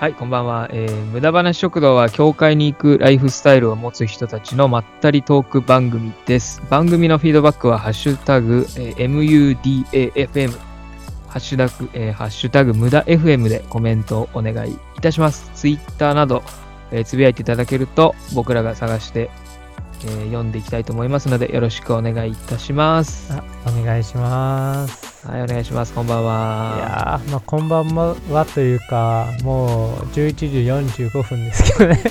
はい、こんばんは。えー無駄話食堂は、教会に行くライフスタイルを持つ人たちのまったりトーク番組です。番組のフィードバックは、ハッシュタグ、えー MUDAFM、ハッシュタグ、えーハッシュタグ、無駄 FM でコメントをお願いいたします。ツイッターなど、えーつぶやいていただけると、僕らが探して、えー読んでいきたいと思いますので、よろしくお願いいたします。あお願いします。はい、お願いします。こんばんいは。やー、まあ、こんばんはというか、もう11時45分ですけどね。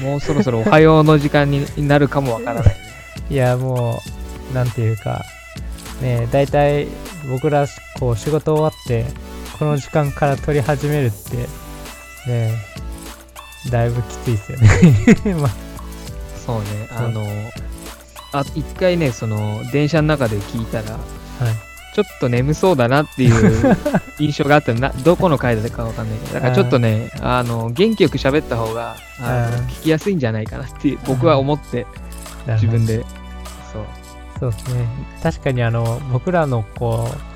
もうそろそろおはようの時間になるかもわからない。いや、もう、なんていうか、ね、だいたい僕ら、こう、仕事終わって、この時間から撮り始めるって、ね、だいぶきついですよね。まあ、そうね、あの、あ、一回ね、その、電車の中で聞いたら、はい。ちょっと眠そうだなっていう 印象があったな、どこの回だかわかんないけど、だからちょっとね、あの、元気よく喋った方が、あのうん。聞きやすいんじゃないかなって、僕は思って、自分で、そう。そうですね。確かにあの、僕らのこう、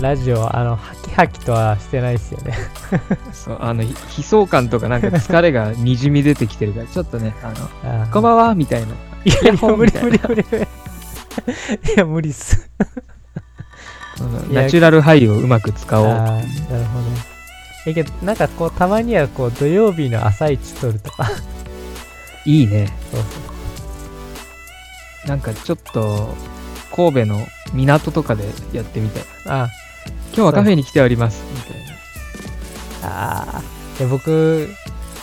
ラジオ、あの、ハキハキとはしてないですよね。そう、あの、ひ悲壮感とかなんか疲れがにじみ出てきてるから、ちょっとね、あの、あーこんばんはみたいな。いや、いや無理無理無理無理。いや、無理っす。ナチュラルハイをうまく使おう。なるほど。え、けど、なんかこう、たまにはこう、土曜日の朝一撮るとか。いいね。そうなんかちょっと、神戸の港とかでやってみたい。そう。あ今日はカフェに来ております。みたいな。あー、いや僕、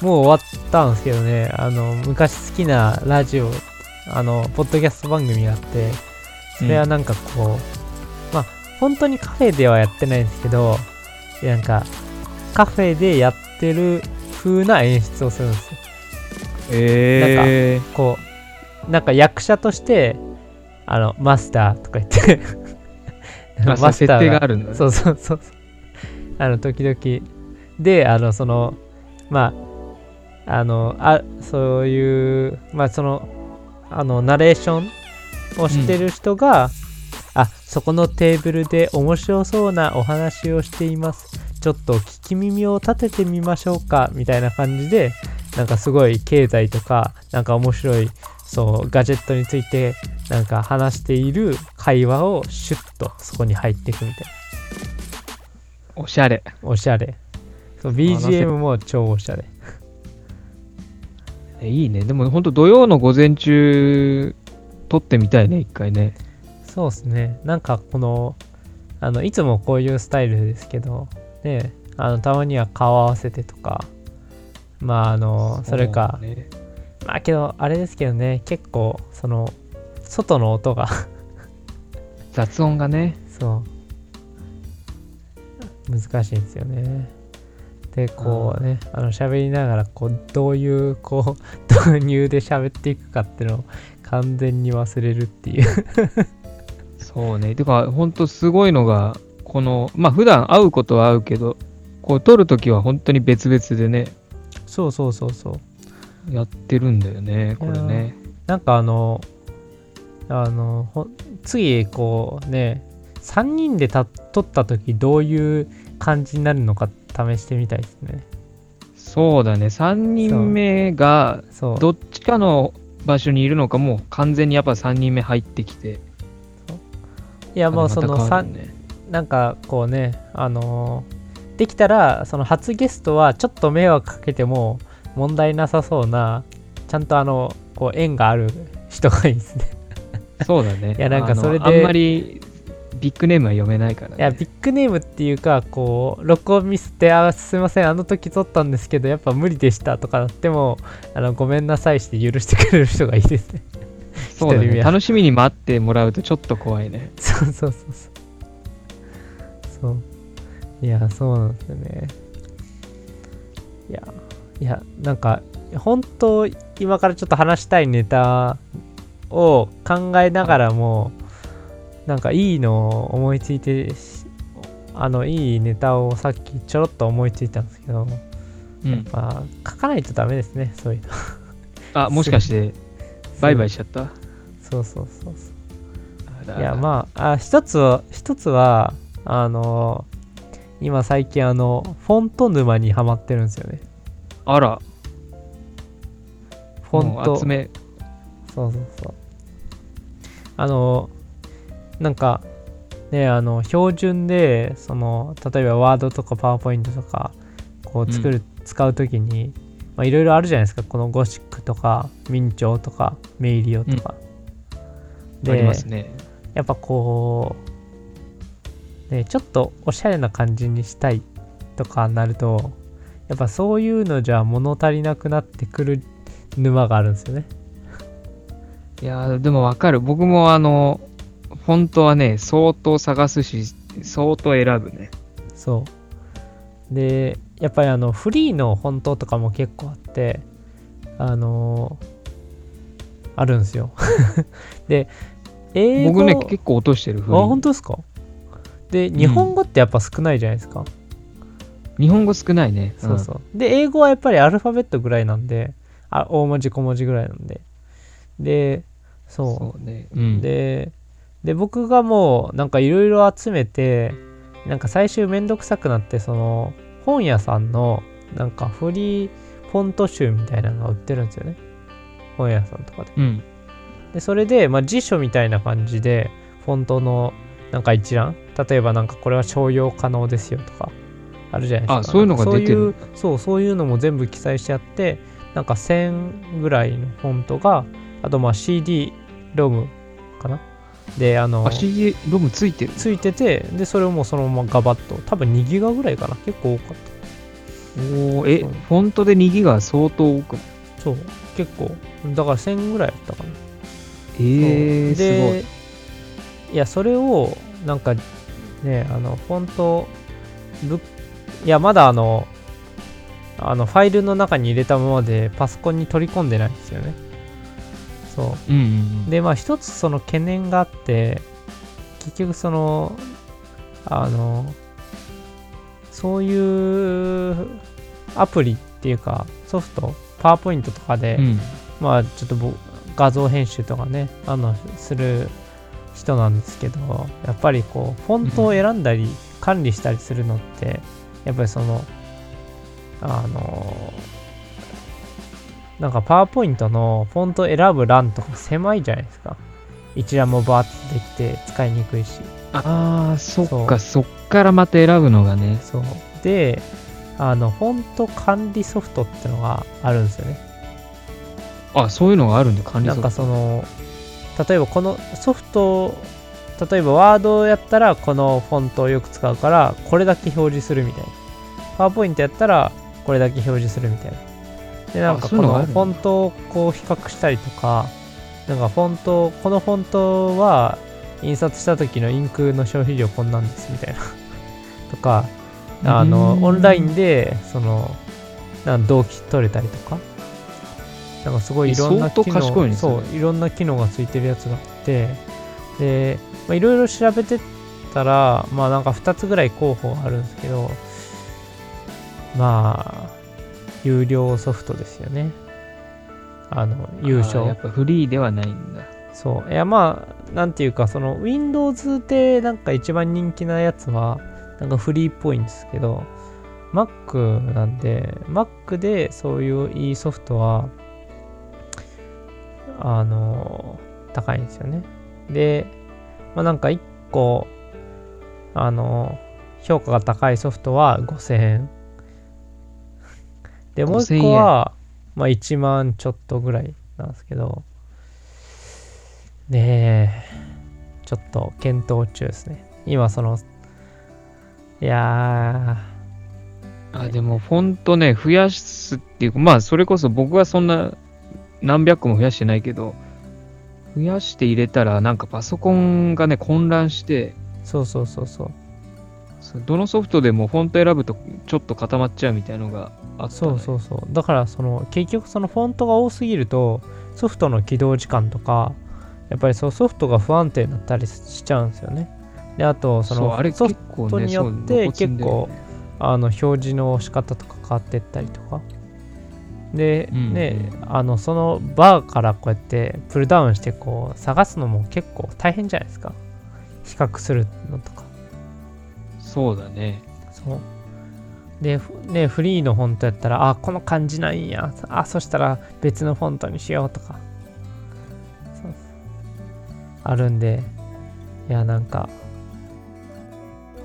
もう終わったんですけどね、あの、昔好きなラジオ、あの、ポッドキャスト番組があって、それはなんかこう、まあ、本当にカフェではやってないんですけど、なんか、カフェでやってる風な演出をするんですよ。えこう、なんか役者として、あの、マスターとか言って、ー、あ、設定があるんだね。そうそうそう。あの、時々。で、あの、その、まあ、あの、あ、そういう、まあ、その、あの、ナレーションをしてる人が、あ、そこのテーブルで面白そうなお話をしています。ちょっと聞き耳を立ててみましょうか、みたいな感じで、なんかすごい経済とか、なんか面白い、そう、ガジェットについて、なんか話している会話をシュッとそこに入っていくみたいな。おしゃれ。おしゃれ。BGM も超おしゃれ。えいいね。でも本当土曜の午前中、撮ってみたいね、一回ね。そうですね。なんかこの、あの、いつもこういうスタイルですけど、ね、あの、たまには顔合わせてとか、まあ、あの、それか、まあけど、あれですけどね、結構、その、外の音が、雑音がね。そう、難しいんですよね。で、こうね、あの、喋りながら、こう、どういう、こう、導入で喋っていくかっていうのを完全に忘れるっていう。そうね。てか、本当すごいのが、この、まあ普段会うことは会うけど、こう撮るときは本当に別々でね、そうそうそうそう。やってるんだよね、これね。なんかあの、あの、ほ次、こうね、3人でた撮った時どういう感じになるのか試してみたいですね。そうだね。3人目が。どっちかの場所にいるのかもう完全にやっぱ3人目入ってきて。いや、もうその3、また変わるねなんかこうね、あのーできたら、その初ゲストはちょっと迷惑かけても問題なさそうな、ちゃんとあの、こう縁がある人がいいですね。そうだね。いやなんかそれであんまりビッグネームは読めないから、ね。いや、ビッグネームっていうか、こう、録音ミスって、あ、すいません、あの時撮ったんですけど、やっぱ無理でしたとかなっても、あの、ごめんなさいして許してくれる人がいいですね。そうだね。楽しみに待ってもらうとちょっと怖いね。そうそうそうそう。そう。いや、そうなんですよね。いや、いや、なんか、本当、今からちょっと話したいネタを考えながらも、なんかいいのを思いついて、しあの、いいネタをさっきちょろっと思いついたんですけど、うん。まあ、書かないとダメですね、そういうの。あ、もしかして、バイバイしちゃった？そうそうそうそう。いや、まあ、あ一つは、一つは、あの、今最近あの、フォント沼にハマってるんですよね。あら、フォント。集め、そうそうそう。あの、なんか、ね、あの、標準で、その、例えばワードとかパワーポイントとか、こう作る、使うときに、まあいろいろあるじゃないですか。このゴシックとか、明朝とか、メイリオとか。ありますね。やっぱこう、ね、ちょっとおしゃれな感じにしたいとかなると、やっぱそういうのじゃ物足りなくなってくる沼があるんですよね。いやーでもわかる。僕もあの、フォントはね、相当探すし、相当選ぶね。そう。で、やっぱりあの、フリーのフォントとかも結構あって、あのーあるんですよ。で、英語僕ね、結構落としてる。あ、本当ですか？で、日本語ってやっぱ少ないじゃないですか。日本語少ないね。そうそう。で、英語はやっぱりアルファベットぐらいなんで、あ大文字小文字ぐらいなんで。で、そう。ね。うん。で、で、僕がもうなんかいろいろ集めて、なんか最終めんどくさくなって、その本屋さんのなんかフリーフォント集みたいなのが売ってるんですよね。本屋さんとかで。うん。で、それで、まあ、辞書みたいな感じで、フォントのなんか一覧、例えばなんかこれは商用可能ですよとか、あるじゃないですか。あそういうのが出てるそういう、そう、そういうのも全部記載してあって、なんか1000ぐらいのフォントが、あとまあ CD ロムかな？で、あのあ、、CD ロムついてる？ついてて、で、それをもうそのままガバッと、多分2ギガぐらいかな？結構多かった。おーえ、そう。フォントで2ギガ相当多くそう、結構、だから1000ぐらいだったかな。えー、すごい。で。いやそれをなんかねあのフォントぶいやまだあのあのファイルの中に入れたままでパソコンに取り込んでないんですよねそうんうんうんうでまあ一つその懸念があって結局そのあのそういうアプリっていうかソフトパワーポイントとかで、うん。まあちょっと僕画像編集とかねあのする人なんですけどやっぱりこうフォントを選んだり管理したりするのってやっぱりそのあのなんかパワーポイントのフォント選ぶ欄とか狭いじゃないですか。一覧もバーッとできて使いにくいし。ああ、そっか、そっからまた選ぶのがね。そう。であのフォント管理ソフトってのがあるんですよね。あ、そういうのがあるんだ、管理なんかソフトその例えばこのソフト例えばワードやったらこのフォントをよく使うからこれだけ表示するみたいな。パワーポイントやったらこれだけ表示するみたいなでなんかこのフォントをこう比較したりとかなんかフォントこのフォントは印刷した時のインクの消費量こんなんですみたいな。とかあのうん。オンラインでそのなんか同期取れたりとか。なんかすごいいろんな機能ねそういろんな機能がついてるやつがあって。でまあいろいろ調べてたらまあなんか2つぐらい候補があるんですけどまあ有料ソフトですよねあの優勝やっぱフリーではないんだ。そう。いや、まあ、なんていうか、その、Windows でなんか一番人気なやつは、なんかフリーっぽいんですけど、Mac なんで、Mac でそういういいソフトは、あの、高いんですよね。で、まあなんか一個、あの、評価が高いソフトは5000円。で、もう一5000個は、まあ1万ちょっとぐらいなんですけど、ねえ、ちょっと検討中ですね。今その、いやあ、でもフォントね、増やすっていうか、まあ、それこそ僕はそんな何百個も増やしてないけど、増やして入れたら、なんかパソコンがね、混乱して、ー、そうそうそうそう。そうどのソフトでもフォント選ぶとちょっと固まっちゃうみたいのがあね。そうそうそう。だからその、結局そのフォントが多すぎると、ソフトの起動時間とか、やっぱりそうソフトが不安定になったりしちゃうんですよね。で、あと、そのソフトによって結構、あの表示の仕方とか変わってったりとか。で、うんね、あの、そのバーからこうやってプルダウンしてこう探すのも結構大変じゃないですか。比較するのとか。そうだね。そそうで、ね、フリーのフォントやったら、あ、この感じなんや。あ、そしたら別のフォントにしようとか。あるんで、いや、なんか、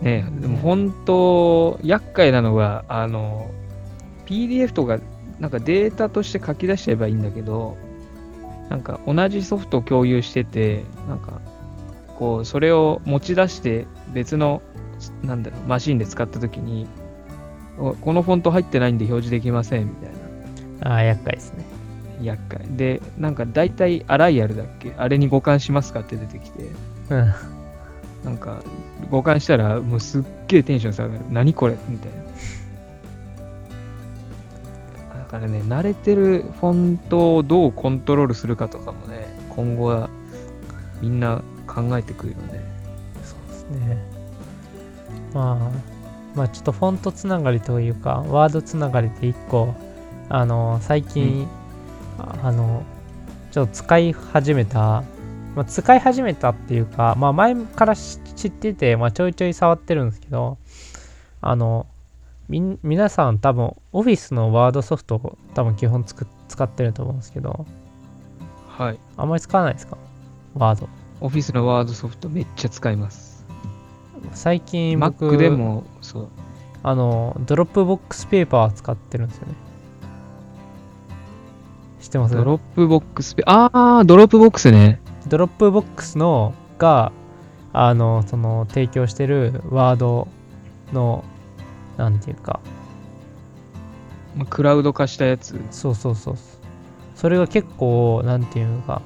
ねでも本当、厄介なのが、あの、PDF とか、なんかデータとして書き出しちゃえばいいんだけど、なんか同じソフトを共有してて、なんか、こう、それを持ち出して別の、なんだろう、マシンで使ったときに、このフォント入ってないんで表示できませんみたいな。あー厄介ですね。厄介。で、なんか大体アライアルだっけ？あれに互換しますかって出てきて、うん。なんか互換したらもうすっげえテンション下がる。何これ？みたいな。だからね、慣れてるフォントをどうコントロールするかとかもね、今後はみんな考えてくるよね。そうですね。まあ、まあちょっとフォントつながりというか、ワードつながりで一個、あの、最近、ああの、ちょっと使い始めた、まあ、使い始めたっていうか、まあ前から知知ってて、まあちょいちょい触ってるんですけど、あの、みん皆さん多分、オフィスのワードソフトを多分基本つく使ってると思うんですけど、はい。あんまり使わないですか？ワード。オフィスのワードソフトめっちゃ使います。最近僕、Mac でも、そう。あの、 Dropbox Paper 使ってるんですよね。知ってます？ドロップボックスペ、あー、ドロップボックスね。ドロップボックスのが、あの、その、提供してるワードの、なんていうか、まあクラウド化したやつ。そうそうそう。それが結構、なんていうか、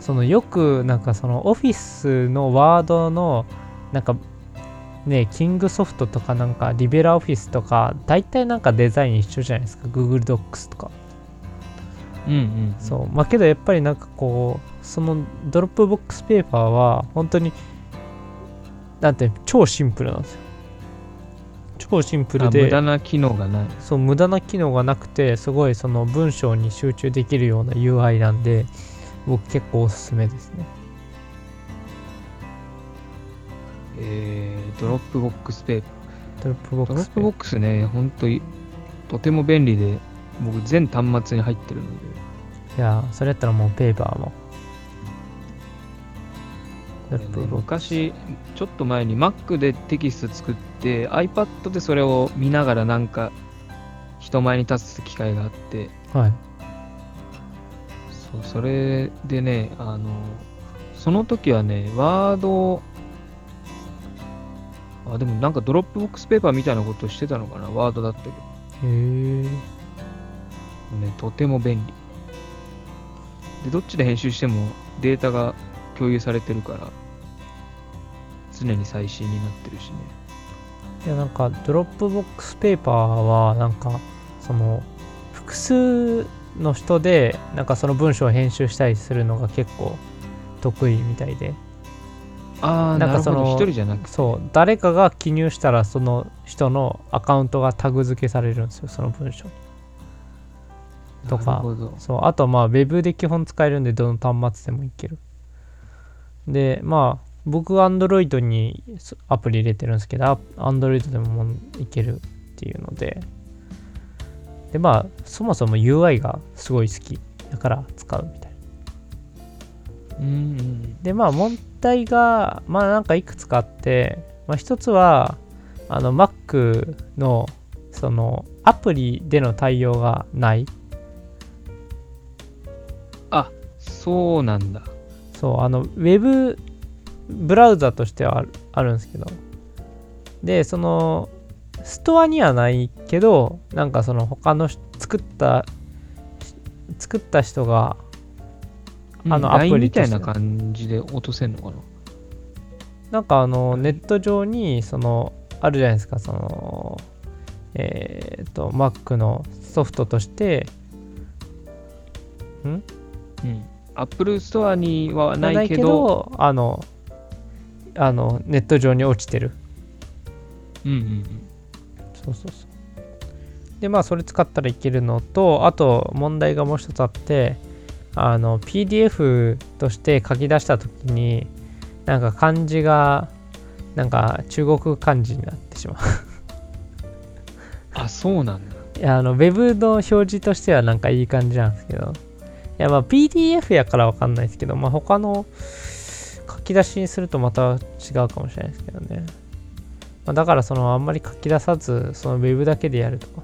その、よく、なんかその、オフィスのワードの、なんか、ね、キングソフトとかなんか、リブレオフィスとか、大体なんかデザイン一緒じゃないですか。Google Docs とか。うんうん。そう。まあけどやっぱりなんかこう、その Dropbox Paper は本当に、なんて超シンプルなんですよ。超シンプルあで、無駄な機能がない。そう、無駄な機能がなくて、すごいその文章に集中できるような UI なんで、僕結構おすすめですね。えー、 Dropbox Paper ドロップボー。ドロッックスペーパプボックスね、ほんといとても便利で、僕全端末に入ってるので、ー。いやー、それやったらもうペーパーも。ドロップボックス。昔、ちょっと前に Mac でテキスト作って、iPad でそれを見ながらなんか、人前に立つ機会があって、はい。そう、それでね、あの、その時はね、ワード、あ、でもなんか Dropbox Paper みたいなことをしてたのかな、ワードだったけど、へー。ね、とても便利。で、どっちで編集してもデータが共有されてるから、常に最新になってるしね。いやなんか Dropbox Paper はなんかその複数の人でなんかその文章を編集したりするのが結構得意みたいでああ、なかその。そう誰かが記入したらその人のアカウントがタグ付けされるんですよその文章にとか。そうあとはまあ Web で基本使えるんでどの端末でもいけるでまあ僕 Android にアプリ入れてるんですけどあ Android でもいけるっていうのででまあそもそも UI がすごい好きだから使うみたいなうんうん。でまあ問題がまあなんかいくつかあって、まあ、一つはあの Mac のそのアプリでの対応がないあ、そうなんだ。そうあのウェブブラウザとしてはあるあるんですけどでそのストアにはないけどなんかその他のし作った作った人があのうんアプリみたいな感じで落とせんのかな？なんかあのネット上にそのあるじゃないですかそのえっ、と Mac のソフトとして。うん。Apple ストアにはないけど、あのあのネット上に落ちてる。うんうん。そうそうそう。でまあそれ使ったらいけるのとあと問題がもう一つあってあの PDF として書き出した時になんか漢字がなんか中国漢字になってしまう あ、そうなんだ。いや、あの、ウェブの表示としてはなんかいい感じなんですけど。いや、まあ PDF やからわかんないですけど、まあ他の書き出しにするとまた違うかもしれないですけどね。まあ、だからそのあんまり書き出さず、そのウェブだけでやるとか。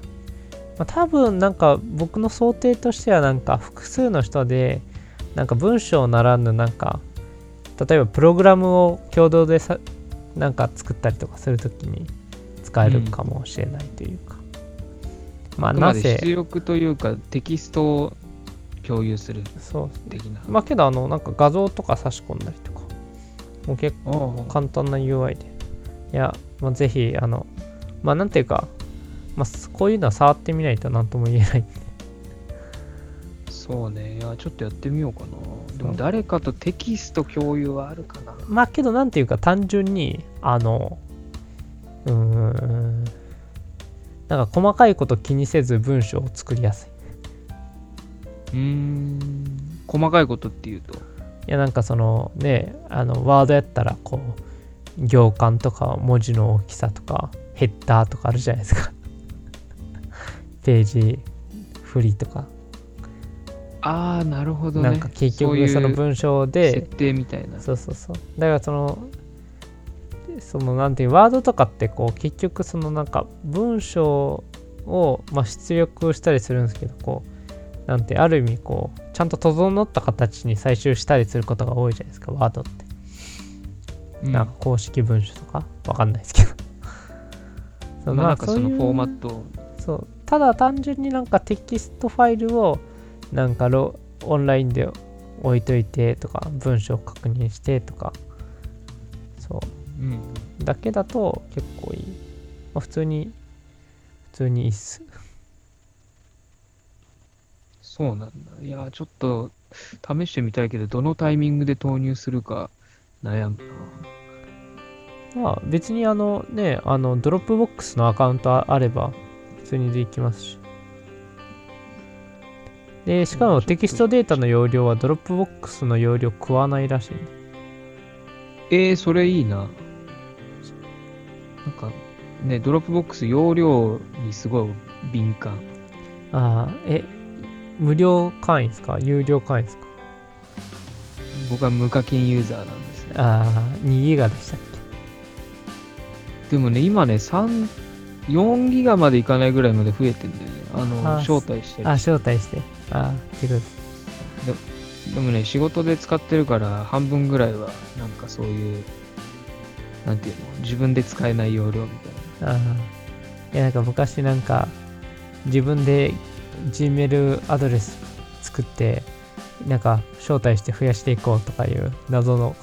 まあ、多分なんか僕の想定としてはなんか複数の人でなんか文章ならぬなんか例えばプログラムを共同でさなんか作ったりとかするときに使えるかもしれないというか、まああくまなぜ？で出力というか、テキストを共有するそう。的な。まあけどあのなんか画像とか差し込んだりとかもう結構簡単な UI で。いや、まあ、ぜひあのまあなんていうか、まあ、こういうのは触ってみないと何とも言えないそうね。いや、ちょっとやってみようかな。でも誰かとテキスト共有はあるかな。まあけどなんていうか単純にあのうーんなんか細かいこと気にせず文章を作りやすい。うーん。細かいことっていうと？いやなんかそのねあのワードやったらこう行間とか文字の大きさとかヘッダーとかあるじゃないですか。ページ振りとか、ああ、なるほどね。なんか結局その文章で設定みたいな。そうそうそう。だからその、そのなんていう、ワードとかってこう、結局そのなんか文章を、まあ、出力したりするんですけど、こう、なんて、ある意味こう、ちゃんと整った形に採集したりすることが多いじゃないですか、ワードって。うんなんか公式文書とか？わかんないですけど。そうまあ、なんかそのフォーマットを。そう。ただ単純になんかテキストファイルをなんかロオンラインで置いといてとか文章を確認してとかそううん。だけだと結構いい、まあ、普通に普通にいいっすそうなんだ。いや、ちょっと試してみたいけど、どのタイミングで投入するか悩むな。まあ別にあのねあの Dropbox のアカウントあれば普通にできますしでしかもテキストデータの容量は Dropbox の容量食わないらしいんでえー、それいいな。なんか、ね、ドロップボックス容量にすごい敏感。ああえ無料会員ですか？有料会員ですか？僕は無課金ユーザーなんですね。ああ2ギガでしたっでもね、今ね、3、4ギガまでいかないぐらいまで増えてんだよね。あの、あ招待してあ。招待してああってことですでもね、仕事で使ってるから、半分ぐらいは、なんかそういう、なんていうの、自分で使えない容量みたいな。ああいやなんか昔なんか自分で Gmail アドレス作ってなんか招待して増やしていこうとかいう謎の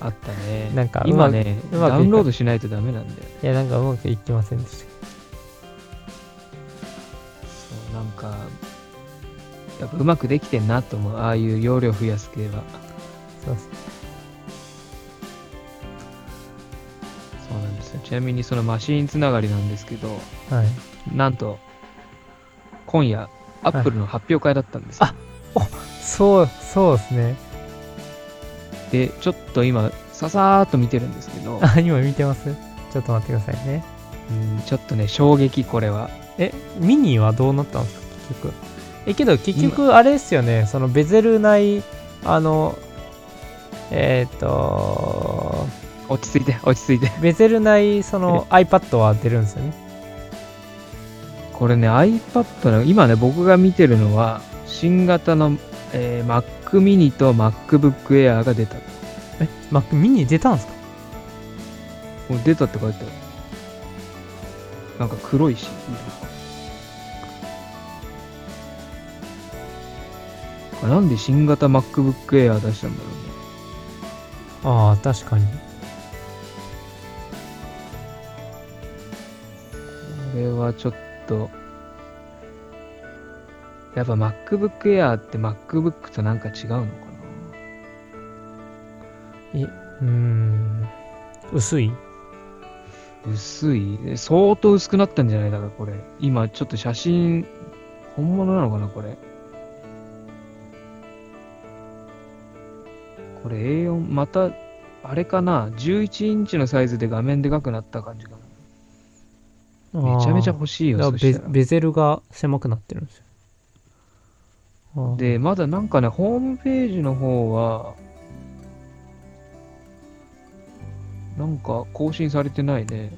あったね。なんか今ね、ダウンロードしないとダメなんだよ。いやなんかうまくいきませんでしそうなんか、やっぱうまくできてんなと思う。ああいう容量増やす系は。たそうそうそうなんですよ。ちなみにそのマシーンつながりなんですけど、はいなんと、今夜、アップルの発表会だったんですよ。あそうそうですねで、ちょっと今、ささーっと見てるんですけど、あ今見てます？ちょっと待ってくださいね。うんちょっとね、衝撃、これは。えミニはどうなったんですか？結局。えけど結局あれですよね。そのベゼル内あのえっ、と落ち着いて、落ち着いて。ベゼル内その iPad は出るんですよね。これね、iPad の、今ね、僕が見てるのは、新型の、えー Mac mini と MacBook Air が出た。え Mac ミニ出たんですか？もう出たって書いてある。なんか黒いし、なんで新型 MacBook Air 出したんだろうね。ああ確かにこれはちょっと、やっぱ MacBook Air って MacBook となんか違うのかえうーん薄い？な薄い？え相当薄くなったんじゃない？だからこれ。今ちょっと写真、本物なのかな？これ。これ A4、また、あれかな ?11 インチのサイズで画面でかくなった感じかな。めちゃめちゃ欲しいよ、そしベゼルが狭くなってるんですよ。で、まだなんかね、ホームページの方は、なんか更新されてないね。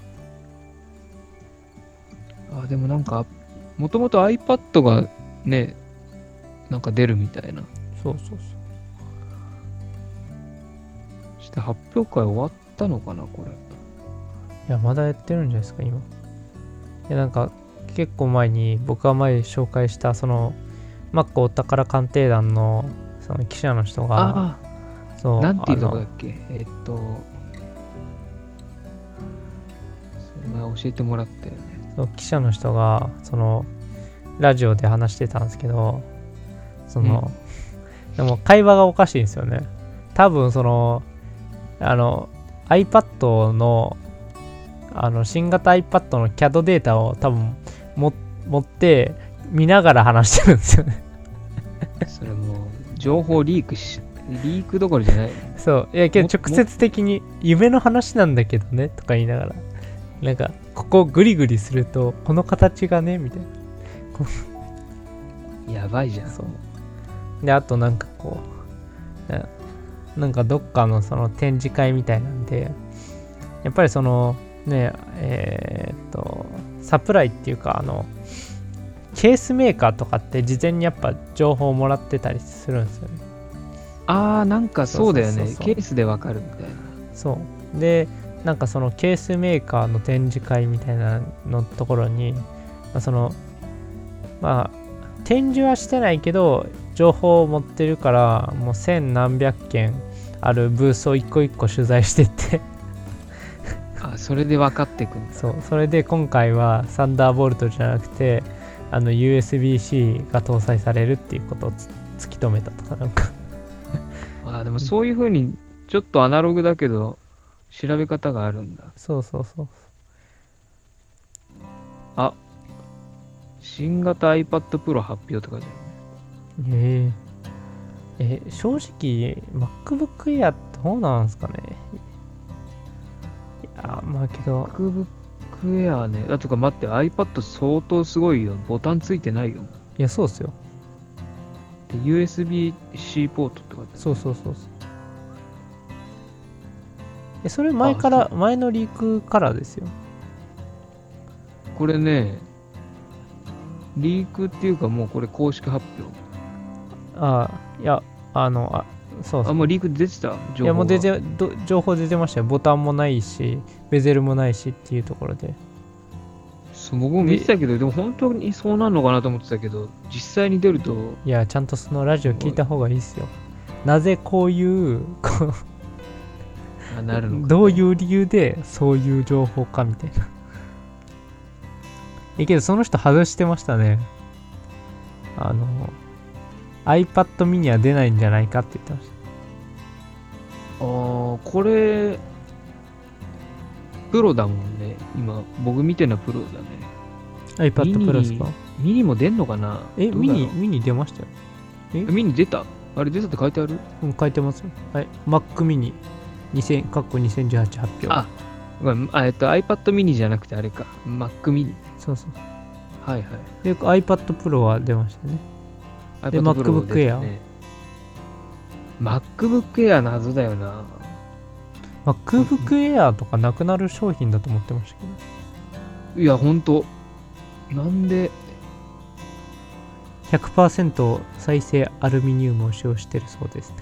あ、でもなんか、もともと iPad がね、なんか出るみたいな。そうそうそう。そして発表会終わったのかな、これ。いや、まだやってるんじゃないですか、今。いや、なんか、結構前に、僕が前紹介した、その、マックお宝鑑定団の、その記者の人が、あそう、あ、なんていうとこだっけ？えっと、教えてもらったよね。そう記者の人が、その、ラジオで話してたんですけど、その、でも会話がおかしいんですよね。多分、その、あの、iPad の、あの、新型 iPad の CAD データを多分も持って、見ながら話してるんですよね。それもう、情報リークし、リークどころじゃない。そう。いや、けども直接的に、夢の話なんだけどね、とか言いながら、なんか、ここグリグリすると、この形がね、みたいな。やばいじゃん。そう。で、あとなんかこう、ななんかどっかのその展示会みたいなんで、やっぱりそのね、えーっと、サプライっていうか、あの、ケースメーカーとかって事前にやっぱ情報をもらってたりするんですよね。あー、なんかそうだよね。ケースでわかるみたいな。そう。で、なんかそのケースメーカーの展示会みたいなのところに、まあ、その、まあ、展示はしてないけど、情報を持ってるから、もう千何百件あるブースを一個一個取材してって、あ、それで分かってくんだ。そう、それで今回はサンダーボルトじゃなくて、あの USB-C が搭載されるっていうことをつ突き止めたとか、なんか、あー、でもそういうふうに、ちょっとアナログだけど、調べ方があるんだ。そうそうそう。新型 iPad Pro 発表とかじゃん。えええ正直 MacBook Air どうなんすかねいやまあけど MacBook Air ね。あとか待って、iPad 相当すごいよ。ボタンついてないよ。いやそうっすよで USB-C ポートって書いてある。そうそうそうそうえそれ前から前のリークからですよこれね、リークっていうかもうこれ公式発表。あいやあのあそうそあ、うもうリーク出てた情報いやもう出がてど情報出てましたよ。ボタンもないしベゼルもないしっていうところで。そう僕も見てたけど、でも本当にそうなるのかなと思ってたけど、実際に出ると、いやちゃんとそのラジオ聞いた方がいいっすよ。なぜこういうこうあなるのか。どういう理由でそういう情報かみたいな。えけどその人外してましたね。あの、iPad mini は出ないんじゃないかって言ってましあー、これ、プロだもんね。今、僕見てるのはプロだね。た。iPad ミニ Pro ですか？ミニも出んのかな？え、ミニ、ミニ出ましたよ。え？ミニ出た？あれ出たって書いてある？うん、書いてますよ。はい。Mac mini 2000、かっこ2018発表。ああえっと iPad mini じゃなくてあれか。Mac mini。そうそう。はいはい。で、iPad Pro は出ましたね。で MacBook 出たね MacBook Air 謎だよな。MacBook Air とかなくなる商品だと思ってましたけど。いや、ほんと。なんで、100%再生アルミニウムを使用してるそうです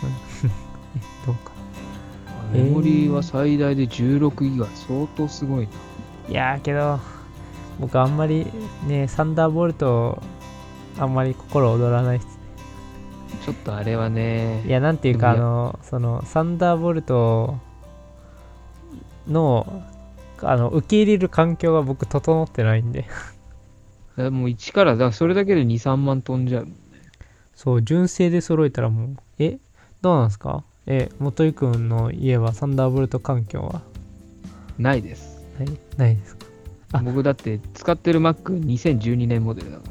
どうかメモリーは最大で16ギガ。相当すごいな。いやーけど、僕あんまりね、サンダーボルト、あんまり心躍らないっす。ちょっとあれはね。いや、なんていうか、あの、その、サンダーボルトの、あの、受け入れる環境が僕整ってないんで。えもう1から、だからそれだけで2、3万飛んじゃう。そう、純正で揃えたらもう、え、どうなんですか？え、元井くんの家はサンダーボルト環境は？ないです。ないないですか？あ僕だって使ってる Mac2012 年モデルだか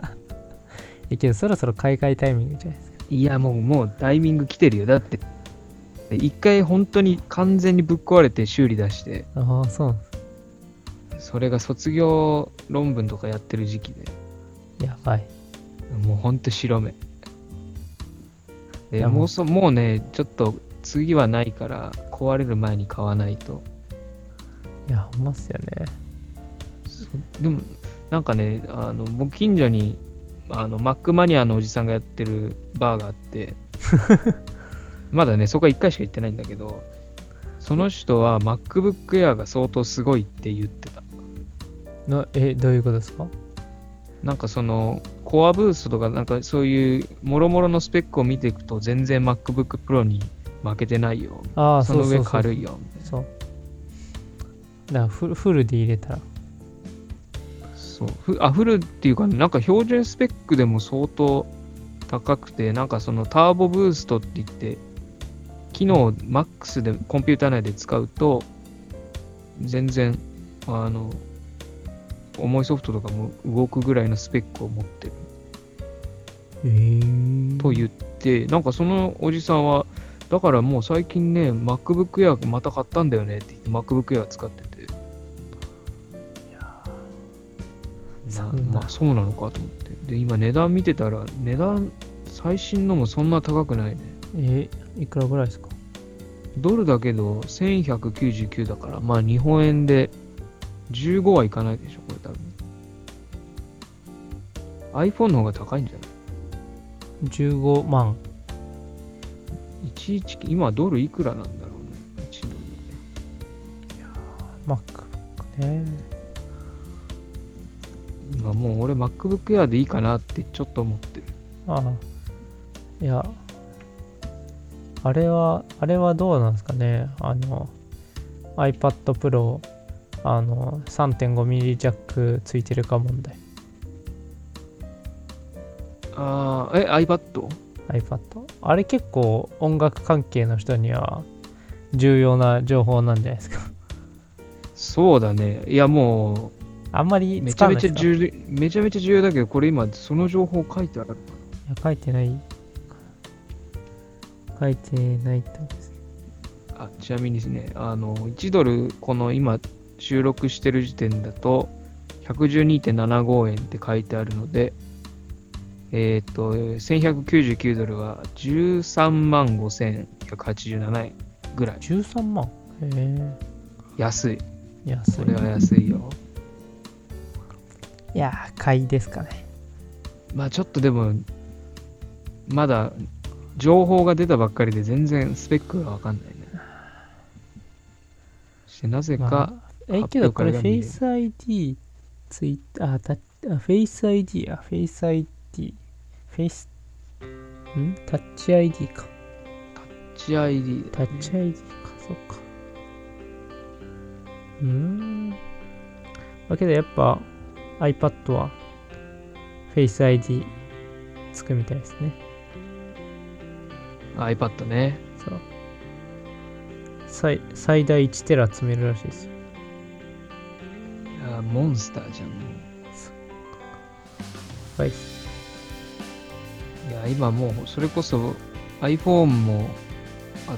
ら。え、けどそろそろ買い替えタイミングじゃないですか。いや、もう、もうタイミング来てるよ。だって、一回本当に完全にぶっ壊れて修理出して、ああ、そうなんです。それが卒業論文とかやってる時期で、やばい。もうほんと白目。いやもうでもうそもうね、ちょっと次はないから、壊れる前に買わないと。いや、ほんまっすよね。でも、なんかね、あの僕近所にあのマックマニアのおじさんがやってるバーがあって、まだね、そこは1回しか行ってないんだけど、その人は MacBook Air が相当すごいって言ってた。のえ、どういうことですか？なんかその、コアブーストとか、なんかそういう、もろもろのスペックを見ていくと、全然 MacBook Pro に負けてないよ。ああ、その上そうそうそう。軽いよ。そう。だからフルフルで入れたら。そう。ふあ、フルっていうか、なんか標準スペックでも相当高くて、なんかそのターボブーストって言って、機能 MAX でコンピューター内で使うと、全然、あの、重いソフトとかも動くぐらいのスペックを持ってる。えー、と言って、なんかそのおじさんは、だからもう最近ね、MacBook Air また買ったんだよねって言って、MacBook Air 使ってて、まあそうなのかと思って。で、今値段見てたら、値段、最新のもそんな高くないね。えいくらぐらいですか？ドルだけど1199だから、まあ日本円で15はいかないでしょ、これ多分。iPhone の方が高いんじゃない ?15 万。?11、今ドルいくらなんだろうね。1ドル MacBook ね。今もう俺 MacBook Air でいいかなってちょっと思ってる。ああ。いや、あれは、あれはどうなんですかね。あの、iPad Pro、あの、3.5ミリジャックついてるか問題。あー、え、iPad? iPad？あれ結構音楽関係の人には重要な情報なんじゃないですか。そうだね。いやもあんまりう、めちゃめちゃ重要、めちゃめちゃ重要だけど、これ今その情報書いてあるかいや書いてない。書いてないと。あ、ちなみにですね、あの、1ドル、この今収録してる時点だと、112.75円って書いてあるので、えっ、と、1199ドルは13万5187円ぐらい。13万？へえ。安い。安い。これは安いよ。いやー、買いですかね。まあちょっとでも、まだ情報が出たばっかりで全然スペックがわかんないね。そしてなぜか、まあ、え、発けどこれ Face ID ツイあ、タッあ、Face ID あ、Face ID。Face、ん？タッチ ID か。タッチ ID タッチ ID か、そっか。うーん。だけどやっぱ iPad は Face ID つくみたいですね。iPad ね。そう。最最大1テラ積めるらしいですよ。いやモンスターじゃん。もはい。ういや、今もう、それこそ iPhone も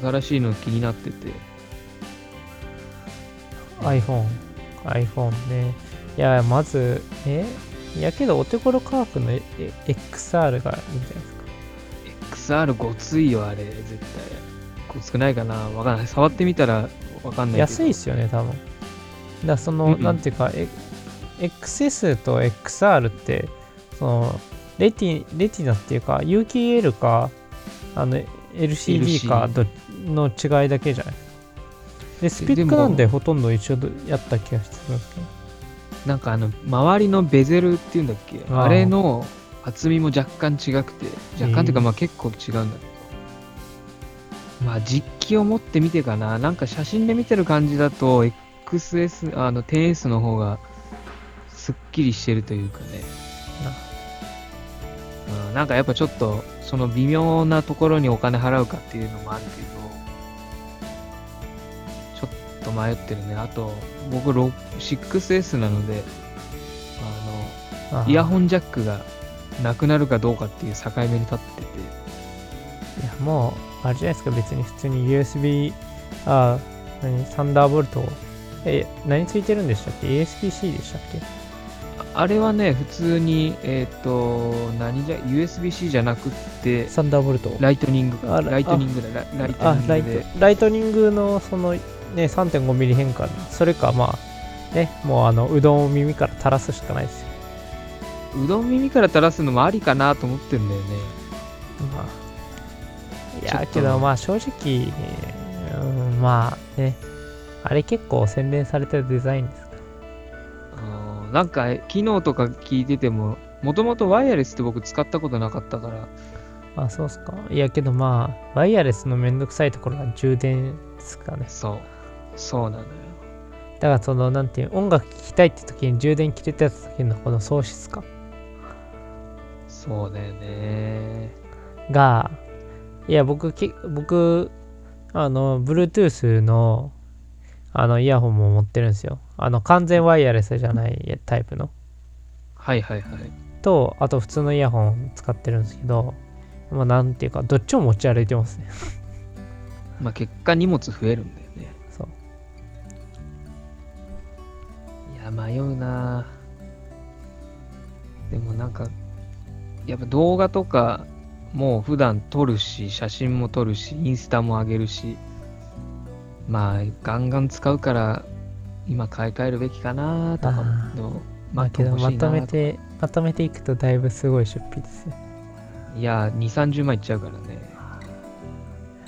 新しいの気になってて、iPhone、iPhone ね。いや、まず、え？いやけど、お手頃価格のええ XR がいいんじゃないですか。XR ごついよ、あれ、絶対。ごつくないかなわかんない。触ってみたらわかんないけど。安いっすよね、多分。だその、うんうんなんていうか、え XS と XR って、その、レティ、レティナっていうか、UKL か、あの、LCD かの違いだけじゃないで、スペックなんでほとんど一緒やった気がしてるんですけど。なんかあの、周りのベゼルっていうんだっけ？あれの厚みも若干違くて、若干っていうかまあ結構違うんだけど。まあ実機を持ってみてかな。なんか写真で見てる感じだと、XS、あの、10S の方がすっきりしてるというかね。うん、なんかやっぱちょっと、その微妙なところにお金払うかっていうのもあるけど、と迷ってるね。あと、僕、6 6S なので、あの、イヤホンジャックがなくなるかどうかっていう境目に立ってて、いや、もう、あれじゃないですか、別に普通に USB、あ、何、 Thunderbolt え、何ついてるんでしたっけ ? USB-C でしたっけ？あれはね、普通に、えっ、と、何じゃ、USB-C じゃなくって、 Thunderbolt。Lightning、Lightning だ、ラ Lightning Lightning のそのね 3.5mm 変換。それかまあねもうあのうどんを耳から垂らすしかないですよ。うどん耳から垂らすのもありかなと思ってんだよね。まあ。いやけどまあ正直、うん、まあね。あれ結構洗練されたデザインですかあーなんか、機能とか聞いてても、もともとワイヤレスって僕使ったことなかったから、あそうっすか。いやけどまあワイヤレスのめんどくさいところは充電ですかね。そう。そうなのよ。だからそのなんていう音楽聴きたいって時に充電切れた時のこの喪失感そうだよね。が、いや、僕、き僕、あの、Bluetooth の、あの、イヤホンも持ってるんですよ。あの、完全ワイヤレスじゃないタイプの。はいはいはい。と、あと普通のイヤホン使ってるんですけど、まあ、なんていうか、どっちも持ち歩いてますね。まあ結果荷物増えるんだや、迷うなでもなんか、やっぱ動画とかもう普段撮るし、写真も撮るし、インスタも上げるし、まあガンガン使うから、今買い替えるべきかなとかあーの、まあけど、まとめて、まとめていくとだいぶすごい出費ですよ。いや、2、30万いっちゃうからね。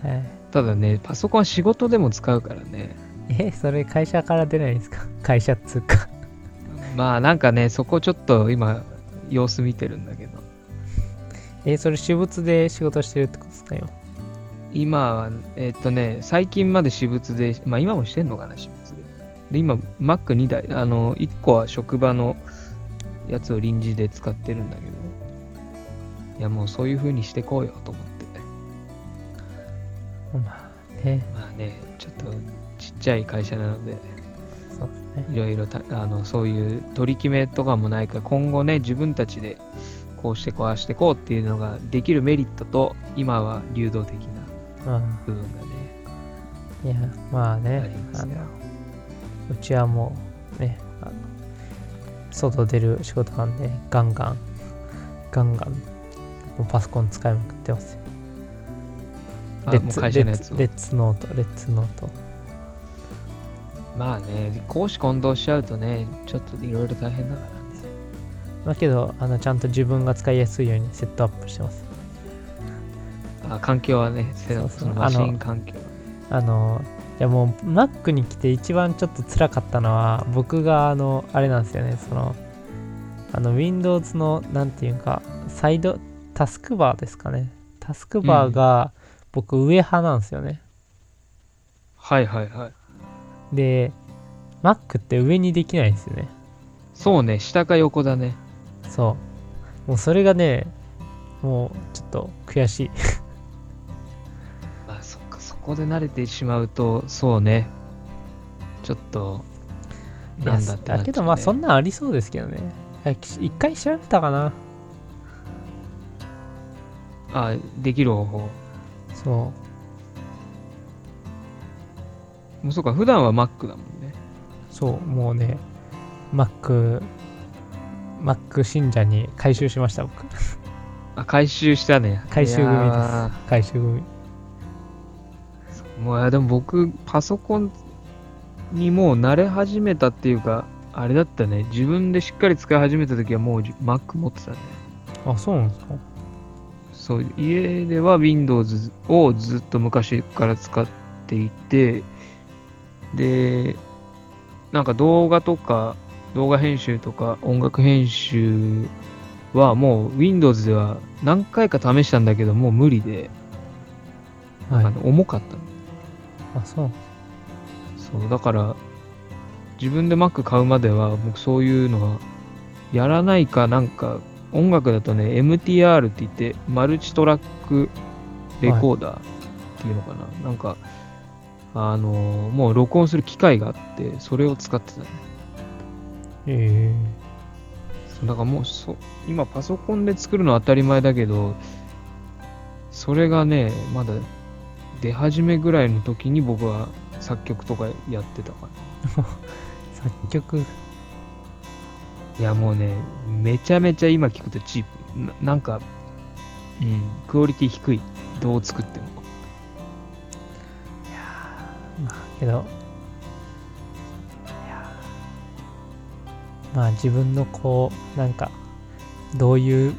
はい。ただね、パソコンは仕事でも使うからね。え、それ会社から出ないんですか？会社っつうか。まあなんかね、そこちょっと今、様子見てるんだけど。え、それ私物で仕事してるってことですかよ。今は、えっとね、最近まで私物で、まあ今もしてんのかな、私物で。で、今、Mac2 台、あの、1個は職場のやつを臨時で使ってるんだけど、いやもうそういう風にしてこうよと思って。まあね、まあね、ちょっとちっちゃい会社なので。いろいろたあのそういう取り決めとかもないから、今後ね、自分たちでこうしてこうしてこうっていうのができるメリットと、今は流動的なうん。部分がね、いや、まああねあの。うちはもうね、外出る仕事なんで、ガンガン、ガンガン、もうパソコン使いまくってますよ。レッツノート、レッツノート。まあね、講師混同しちゃうとね、ちょっといろいろ大変だからね。だけど、あの、ちゃんと自分が使いやすいようにセットアップしてます。あ環境はね、せそうそうそのマシン環境。あの、いやもう Mac に来て一番ちょっと辛かったのは、僕があの、あれなんですよね、その、あの、Windows の、なんていうか、サイド、タスクバーですかね。タスクバーが僕上派なんですよね。はいはいはい。で、Mac って上にできないんですよね。そうね、下か横だね。そう。もうそれがね、もうちょっと悔しい。あ、そっか、そこで慣れてしまうと、そうね。ちょっと、なんだってね。だけどまあそんなんありそうですけどね。一回調べたかな。あ、できる方法。そう。もうそうか、普段は Mac だもんね。そう、もうね、Mac、Mac 信者に回収しました、僕。あ、回収したね。回収組です。回収組。ーもうでも僕、パソコンにもう慣れ始めたっていうか、あれだったね。自分でしっかり使い始めた時はもう Mac 持ってたね。あ、そうなんですかそう、家では Windows をずっと昔から使っていて、で、なんか動画とか、動画編集とか音楽編集はもう Windows では何回か試したんだけど、もう無理で、はい。あの重かったの。あ、そう。そう、だから、自分で Mac 買うまでは、僕そういうのは、やらないかなんか、音楽だとね、MTR って言って、マルチトラックレコーダーっていうのかな。なんか、あのーもう録音する機械があって、それを使ってたね。え。そうだからもうそ、今パソコンで作るのは当たり前だけど、それがね、まだ出始めぐらいの時に僕は作曲とかやってたか 作曲、ないやもうねめちゃめちゃ今聞くとチープ。ななんかうんクオリティ低い。どう作ってもけど、まあ自分のこう、なんか、どういう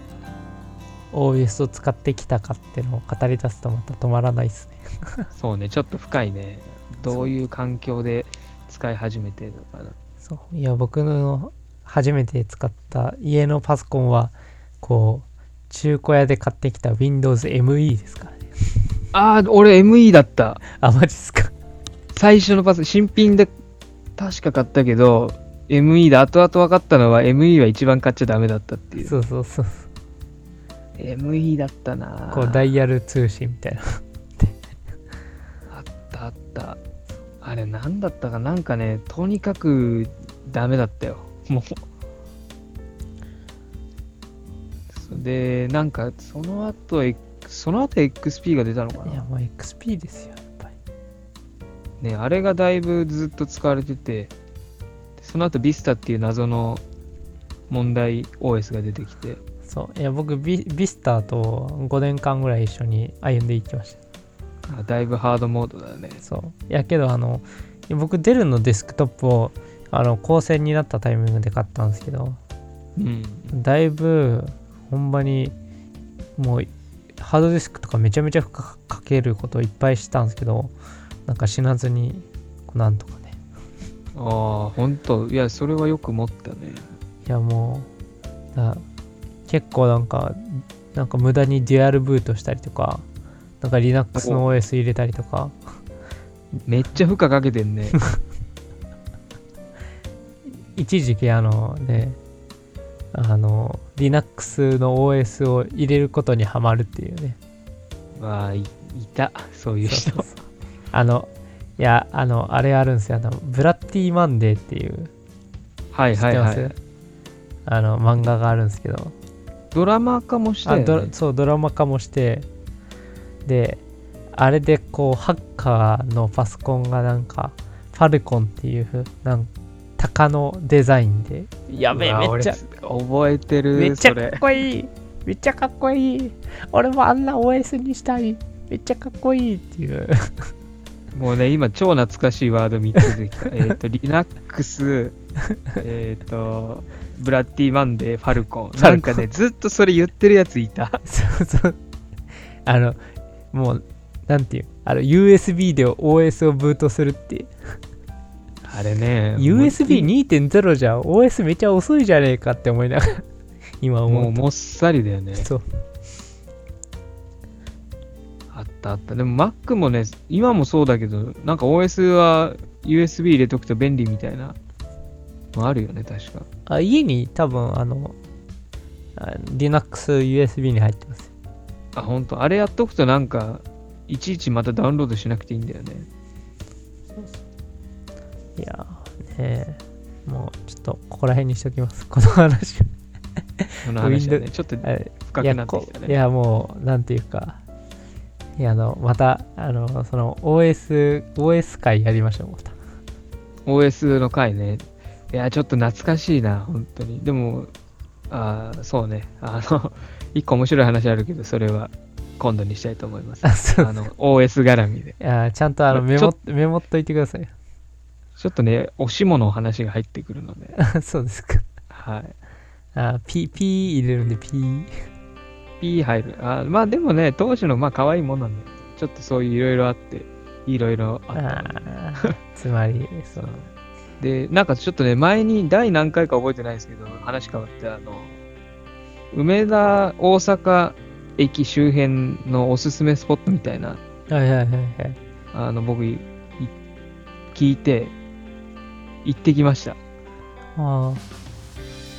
OS を使ってきたかっていうのを語り出すとまた止まらないですね。そうねちょっと深いねどういう環境で使い始めてるのかなそう。いや、僕の初めて使った家のパソコンは、こう、中古屋で買ってきた Windows ME ですからね。ああ俺 ME だったあ、マジっすか。最初のパス新品で確か買ったけど ME だ後々分かったのは ME は一番買っちゃダメだったっていう。そうそうそう。ME だったな。こう、ダイヤル通信みたいな。あったあった。あれ何だったかな？んかねとにかくダメだったよ。もう。そでなんかその後その後 XP が出たのかいや、なもう XP ですよ。ねあれがだいぶずっと使われててその後 Vista っていう謎の問題 OS が出てきてそう。いや、僕ビ、ビスターと5年間ぐらい一緒に歩んでいきました。あだいぶハードモードだねそう。いや、けど、あの、僕、デルのデスクトップを、あの、高専になったタイミングで買ったんですけど、うんだいぶ、ほんまに、もう、ハードディスクとかめちゃめちゃ負荷かけることをいっぱいしたんですけど、なんか死なずに、なんとかね。ああ本当。いやそれはよく持ったね。いや、もう、だ結構なんか、なんか無駄にデュアルブートしたりとか、なんか Linux の OS 入れたりとか、めっちゃ負荷かけてんね。一時期あのね、あの、Linux の OS を入れることにはまるっていうね。まあいいた。そういう人。そうそうあの、いや、あの、あれあるんですよ。あの、ブラッディマンデーっていう、はい知ってます、はいはいあの、漫画があるんですけど、ドラマ化もしたあドよね。ラそう、ドラマ化もして、で、あれでこう、ハッカーのパソコンがなんか、ファルコンっていう、なん鷹のデザインで、やべえ、めっちゃ、俺覚えてるめっちゃかっこいい。めっちゃかっこいい。俺もあんな OS にしたい。めっちゃかっこいいっていう。もうね今超懐かしいワード3つ出てきた えっと Linux えっとブラッディマンデーファルコンなんかねずっとそれ言ってるやついたそうそう。あの、もう、なんていう、あの、USB で OS をブートするって。あれね USB2.0 じゃ OS めっちゃ遅いじゃねえかって思いながら、今も思うと。うもっさりだよねそう。あったあった。でも Mac もね、今もそうだけど、なんか OS は USB 入れとくと便利みたいなのあるよね、確か。あ家に多分、あの、あ Linux USB に入ってます。あ、ほんと。あれやっとくとなんか、いちいちまたダウンロードしなくていいんだよね。いやー、ねえもうちょっとここら辺にしときます。この話。その話ね、ちょっと深くなってきたね。いやこいやもうなんていうかいやあのまたあのその OS OS 会やりましょうまた OS の回ね。いや、ちょっと懐かしいな、本当に。でも、あーそうね。あの、一個面白い話あるけど、それは今度にしたいと思います。あそうあの、OS 絡みで。いやちゃんとあのメモメモっといてくださいちょっとね、おしもの話が入ってくるので、あ そうですかはい。あ P, P 入れるんで P P 入る。あまあでもね、当時のまあ可愛いもんなんで、ちょっとそういういろいろあって、いろいろあった。つまりそう。で、なんかちょっとね、前に第何回か覚えてないですけど、話変わって、あの、梅田大阪駅周辺のおすすめスポットみたいな、はいはいはいはい。あの、僕、い聞いて、行ってきました。あ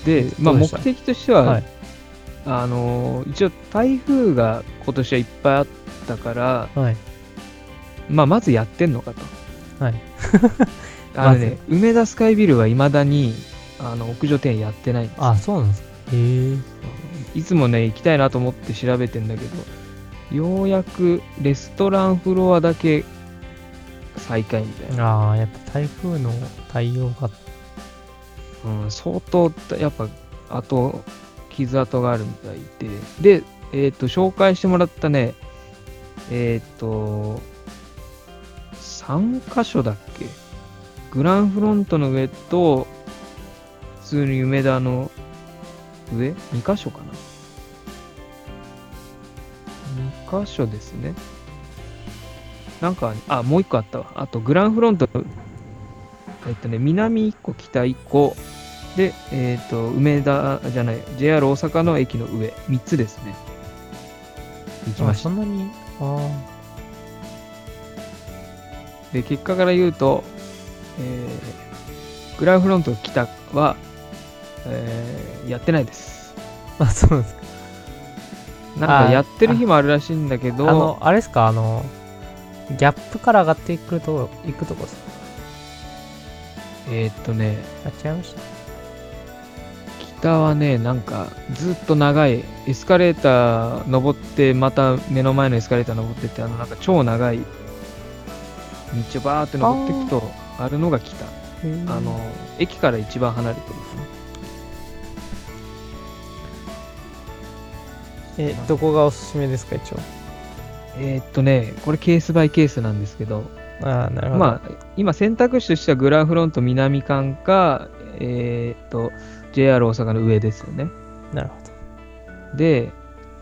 で、まあ目的としては、はいあの、一応台風が今年はいっぱいあったから、あはい。まあまずやってんのかと。はい。あのね、梅田スカイビルはいまだにあの屋上庭園やってないんです。よあそうなんですか。へえいつもね、行きたいなと思って調べてんだけど、ようやくレストランフロアだけ最下位みたいな。ああ、やっぱ台風の対応が、うん、相当、やっぱ、あと、傷跡があるみたいで、で、えっ、と、紹介してもらったね、えっ、と、3箇所だっけ？グランフロントの上と、普通に梅田の上 ?2 箇所かな ?2 箇所ですね。なんか、あ、もう1個あったわ。あと、グランフロント、えっとね、南1個、北1個、で、えっ、と、梅田じゃない、JR 大阪の駅の上、3つですね。行きましたあそ。んなに、あで、結果から言うと、えーグランフロント北は、えーやってないです。あ、あ、そうですか。なんかやってる日もあるらしいんだけど、あの、あれですか、あの、ギャップから上がっていくと、行くとこですか？えーっとね、あ、違いました。北はね、なんかずっと長いエスカレーター登って、また目の前のエスカレーター登ってって、あのなんか超長い道をバーって登っていくと、あるのが北。あの、駅から一番離れてる。え、どこがおすすめですか、一応？えーっとね、これケースバイケースなんですけど、ああ、なるほど。まあ、今選択肢としてはグランフロント南間か、えーっと、JR 大阪の上ですよね。なるほど。で、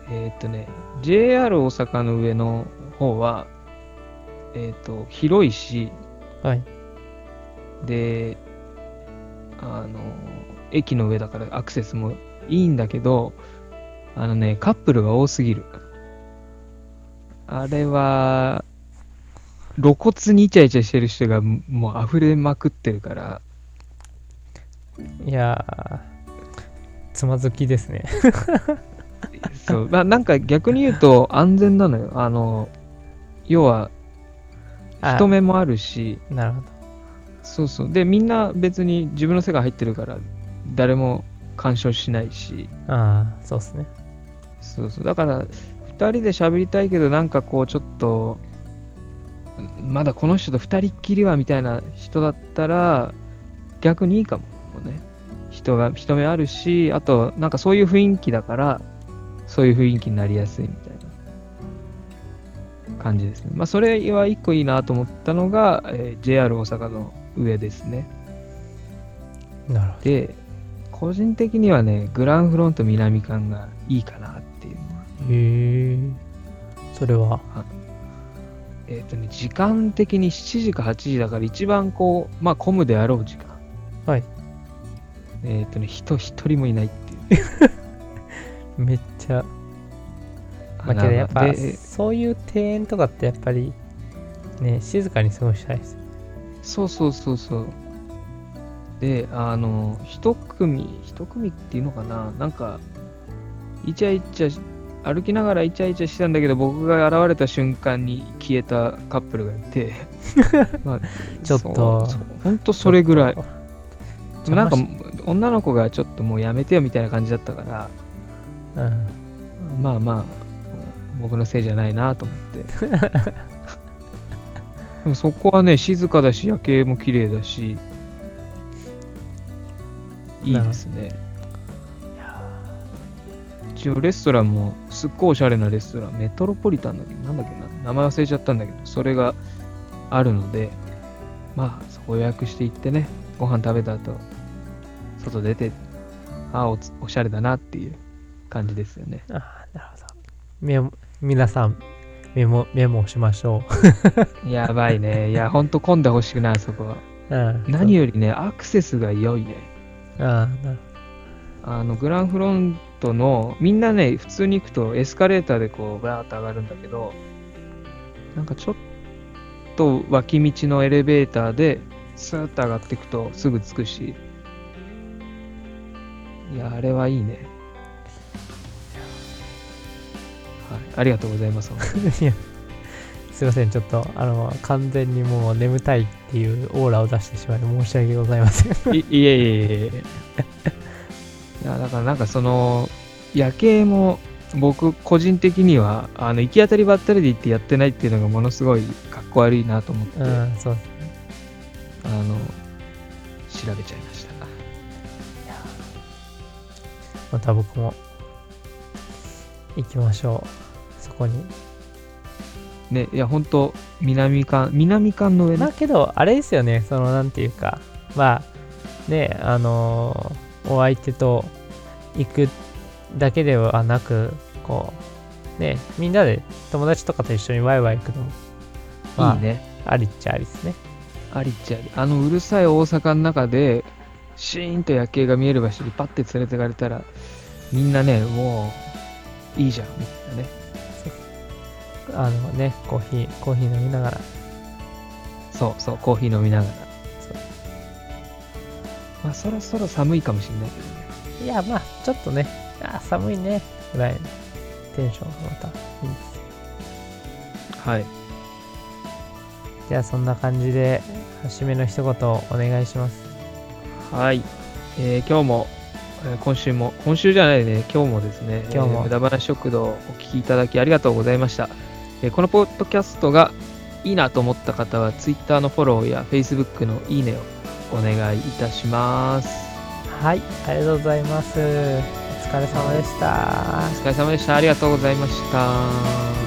えーっとね、JR 大阪の上の方は、えーっと、広いし、はい。で、あの、駅の上だからアクセスもいいんだけど、あのね、カップルが多すぎる。あれは、露骨にイチャイチャしてる人がもう溢れまくってるから、いやー、つまずきですね。そう、まあなんか逆に言うと安全なのよ。あの、要はあ人目もあるし、なるほど。そうそう。で、みんな別に自分の世界入ってるから、誰も干渉しないし、ああ、そうですね。そうそう。だから、二人で喋りたいけど、なんかこう、ちょっと、まだこの人と二人っきりはみたいな人だったら、逆にいいかもね。人が、人目あるし、あと、なんかそういう雰囲気だから、そういう雰囲気になりやすいみたいな感じですね。まあ、それは一個いいなと思ったのが、えー JR 大阪の上ですね。なるほで、個人的にはね、グランフロント南館がいいかなっていうのは。ど。へえ。それは、えっ、とね、時間的に7時か8時だから一番こう、まあ混むであろう時間。はい。えっ、とね、人一人もいないっていう。めっちゃ、まあ、けどやっぱ、でそういう庭園とかってやっぱり、ね、静かに過ごしたいです。そうそうそうそう。で、あの、一組、一組っていうのかななんか、イチャイチャし、歩きながらイチャイチャしてたんだけど、僕が現れた瞬間に消えたカップルがいて、まあちょっとそうそれぐらい。なんか女の子がちょっともうやめてよみたいな感じだったから、うん。まあまあ、僕のせいじゃないなと思って。でもそこはね、静かだし、夜景も綺麗だし、いいですね。一応レストランもすっごいおしゃれなレストラン、メトロポリタンだっけなんだっけな名前忘れちゃったんだけど、それがあるので、まあ、そこ予約して行ってね、ご飯食べた後、外出て、ああ、おしゃれだなっていう感じですよね。ああ、なるほど。メモ、皆さん、メモ、メモしましょ やばいね。いや、ほんと混んでほしくない、あそこは。う。うん。何よりね、アクセスが良いね。ああ、なるあの、グランフロントの、みんなね、普通に行くとエスカレーターでこう、バーッと上がるんだけど、なんかちょっと脇道のエレベーターで、スーッと上がっていくとすぐ着くし、いや、あれはいいね。はい、ありがとうございます。いや、すいません、ちょっと、あの、完全にもう眠たいっていうオーラを出してしまい申し訳ございません。いいえいえいえ いや、だからなんかその、夜景も僕個人的にはあの行き当たりばったりで行ってやってないっていうのがものすごいかっこ悪いなと思って、あうん、そう。の調べちゃいましたまた僕も行きましょう。そこに。ねいや本当南館南館の上ねまあけど、あれですよね、その、なんていうか、まあ、ね、あのーお相手と行くだけではなく、こう、ね、みんなで友達とかと一緒にワイワイ行くのも、まあ、いいねありっちゃありですね。ありっちゃありあのうるさい大阪の中でシーンと夜景が見える場所にパッて連れてかれたらみんなねもういいじゃんみたいなね。あのね、コーヒー、コーヒー飲みながら、そうそうコーヒー飲みながら。そう。まあそろそろ寒いかもしれないけどね。いや、まあ、ちょっとね、あー寒いね、ぐらいの。テンションがまたいいんですよ。はい。じゃあ、そんな感じで、締めの一言お願いします。はい、えー今日も、えー今週も今週じゃないね。今日もですね。今日も。えー無駄話食堂をお聞きいただきありがとうございました、えーこのポッドキャストがいいなと思った方は Twitter のフォローや Facebook のいいねをお願いいたします。はい、ありがとうございます。お疲れ様でした。お。疲れ様でした。ありがとうございました